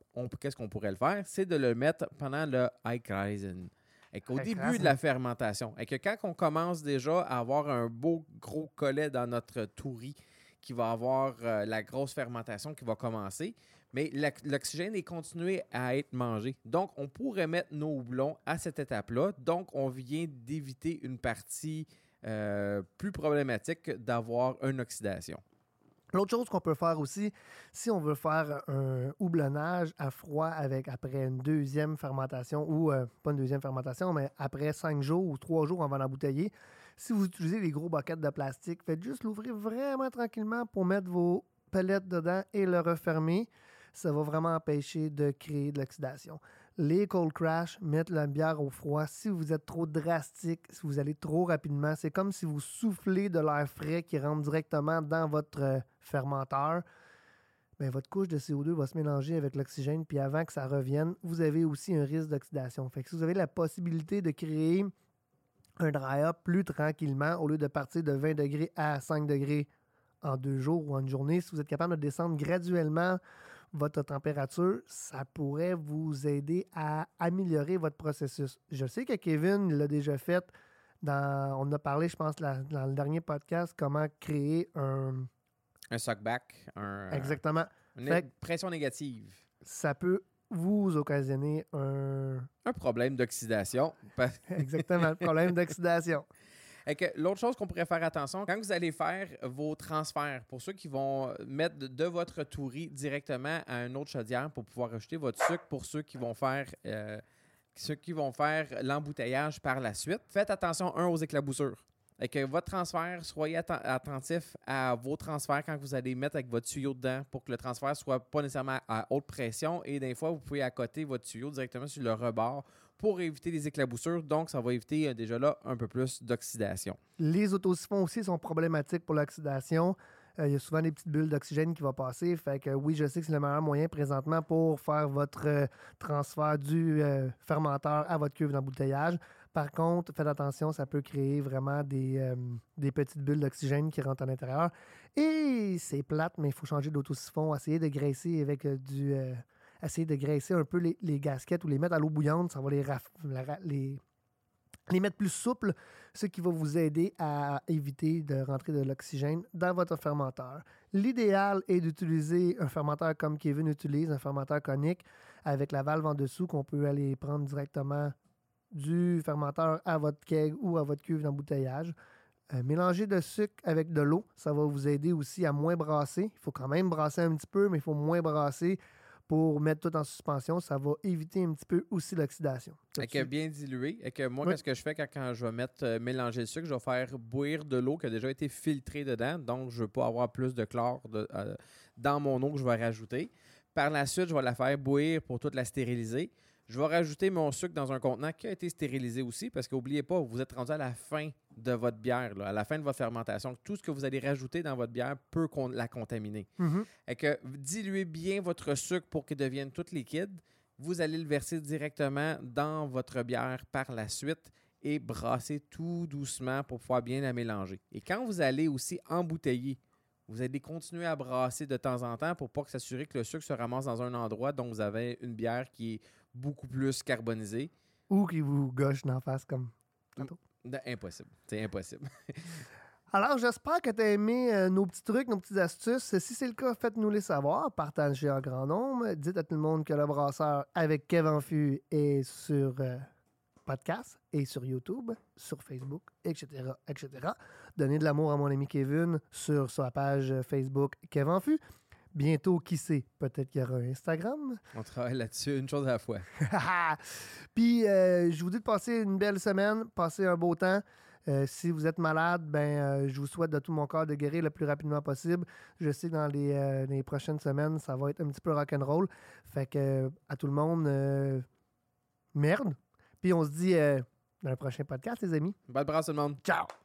[SPEAKER 2] qu'est-ce qu'on pourrait le faire? C'est de le mettre pendant le Eichreisen. Et qu'au début de la fermentation, et que quand on commence déjà à avoir un beau gros collet dans notre tourie qui va avoir euh, la grosse fermentation qui va commencer, mais l'ox- l'oxygène est continué à être mangé. Donc, on pourrait mettre nos houblons à cette étape-là. Donc, on vient d'éviter une partie euh, plus problématique d'avoir une oxydation.
[SPEAKER 1] L'autre chose qu'on peut faire aussi, si on veut faire un houblonnage à froid avec après une deuxième fermentation, ou euh, pas une deuxième fermentation, mais après cinq jours ou trois jours avant d'embouteiller, si vous utilisez les gros boquettes de plastique, faites juste l'ouvrir vraiment tranquillement pour mettre vos palettes dedans et le refermer. Ça va vraiment empêcher de créer de l'oxydation. Les cold crash, mettre la bière au froid, si vous êtes trop drastique, si vous allez trop rapidement, c'est comme si vous soufflez de l'air frais qui rentre directement dans votre euh, fermenteur. Ben, votre couche de CO2 va se mélanger avec l'oxygène, puis avant que ça revienne, vous avez aussi un risque d'oxydation. Fait que si vous avez la possibilité de créer un dry-up plus tranquillement, au lieu de partir de 20 degrés à 5 degrés en deux jours ou en une journée, si vous êtes capable de descendre graduellement votre température, ça pourrait vous aider à améliorer votre processus. Je sais que Kevin l'a déjà fait. Dans, on a parlé, je pense, la- dans le dernier podcast, comment créer un,
[SPEAKER 2] un suckback, un,
[SPEAKER 1] Exactement.
[SPEAKER 2] une
[SPEAKER 1] Fait
[SPEAKER 2] pression négative.
[SPEAKER 1] Ça peut vous occasionner un.
[SPEAKER 2] Un problème d'oxydation.
[SPEAKER 1] Exactement, problème d'oxydation.
[SPEAKER 2] L'autre chose qu'on pourrait faire attention, quand vous allez faire vos transferts, pour ceux qui vont mettre de, votre tourie directement à une autre chaudière pour pouvoir ajouter votre sucre, pour ceux qui vont faire euh, ceux qui vont faire l'embouteillage par la suite, faites attention, un, aux éclaboussures. Et que votre transfert, soyez atten- attentif à vos transferts quand vous allez mettre avec votre tuyau dedans pour que le transfert soit pas nécessairement à haute pression. Et des fois, vous pouvez accoter votre tuyau directement sur le rebord pour éviter les éclaboussures. Donc, ça va éviter euh, déjà là un peu plus d'oxydation.
[SPEAKER 1] Les autosiphons aussi sont problématiques pour l'oxydation. Euh, il y a souvent des petites bulles d'oxygène qui vont passer. Fait que oui, je sais que c'est le meilleur moyen présentement pour faire votre euh, transfert du fermenteur à votre cuve d'embouteillage. Par contre, faites attention, ça peut créer vraiment des, euh, des petites bulles d'oxygène qui rentrent à l'intérieur. Et c'est plate, mais il faut changer d'autosiphon, essayer de graisser avec euh, du. euh, un peu les, les ou les mettre à l'eau bouillante. Ça va les mettre plus souples, ce qui va vous aider à éviter de rentrer de l'oxygène dans votre fermenteur. L'idéal est d'utiliser un fermenteur comme Kevin utilise, un fermenteur conique avec la valve en dessous qu'on peut aller prendre directement du fermenteur à votre keg ou à votre cuve d'embouteillage. Euh, mélanger de sucre avec de l'eau, ça va vous aider aussi à moins brasser. Il faut quand même brasser un petit peu, mais il faut moins brasser pour mettre tout en suspension. Ça va éviter un petit peu aussi l'oxydation.
[SPEAKER 2] Que bien dilué. Et que moi,
[SPEAKER 1] Oui.
[SPEAKER 2] qu'est-ce que je fais quand, quand je vais mettre euh, mélanger le sucre, je vais faire bouillir de l'eau qui a déjà été filtrée dedans. Donc, je ne veux pas avoir plus de chlore de- euh, dans mon eau que je vais rajouter. Par la suite, je vais la faire bouillir pour toute la stériliser. Je vais rajouter mon sucre dans un contenant qui a été stérilisé aussi, parce qu'oubliez pas, vous êtes rendu à la fin de votre bière, là, à la fin de votre fermentation. Tout ce que vous allez rajouter dans votre bière peut con- la contaminer.
[SPEAKER 1] Mhm.
[SPEAKER 2] Et que diluez bien votre sucre pour qu'il devienne tout liquide. Vous allez le verser directement dans votre bière par la suite et brasser tout doucement pour pouvoir bien la mélanger. Et quand vous allez aussi embouteiller, vous allez continuer à brasser de temps en temps pour pas que s'assurer que le sucre se ramasse dans un endroit dont vous avez une bière qui est beaucoup plus carbonisée.
[SPEAKER 1] Ou qui vous gauche d'en face comme
[SPEAKER 2] De- impossible. C'est impossible.
[SPEAKER 1] Alors, j'espère que tu as aimé euh, nos petits trucs, nos petites astuces. Si c'est le cas, faites-nous les savoir. Partagez en grand nombre. Dites à tout le monde que le brasseur avec Kevin Fu est sur euh, podcast et sur YouTube, sur Facebook, etc., etc. Donnez de l'amour à mon ami Kevin sur sa page Facebook Kevin Fu. Bientôt, qui sait, peut-être qu'il y aura un Instagram.
[SPEAKER 2] On travaille là-dessus, une chose à la fois.
[SPEAKER 1] Puis, euh, je vous dis de passer une belle semaine, passer un beau temps. Euh, si vous êtes malade, ben, euh, je vous souhaite de tout mon cœur de guérir le plus rapidement possible. Je sais que dans les, les prochaines semaines, ça va être un petit peu rock'n'roll. Fait que, à tout le monde, merde. Puis, on se dit dans le prochain podcast, les amis.
[SPEAKER 2] Bonne brasse tout le monde.
[SPEAKER 1] Ciao!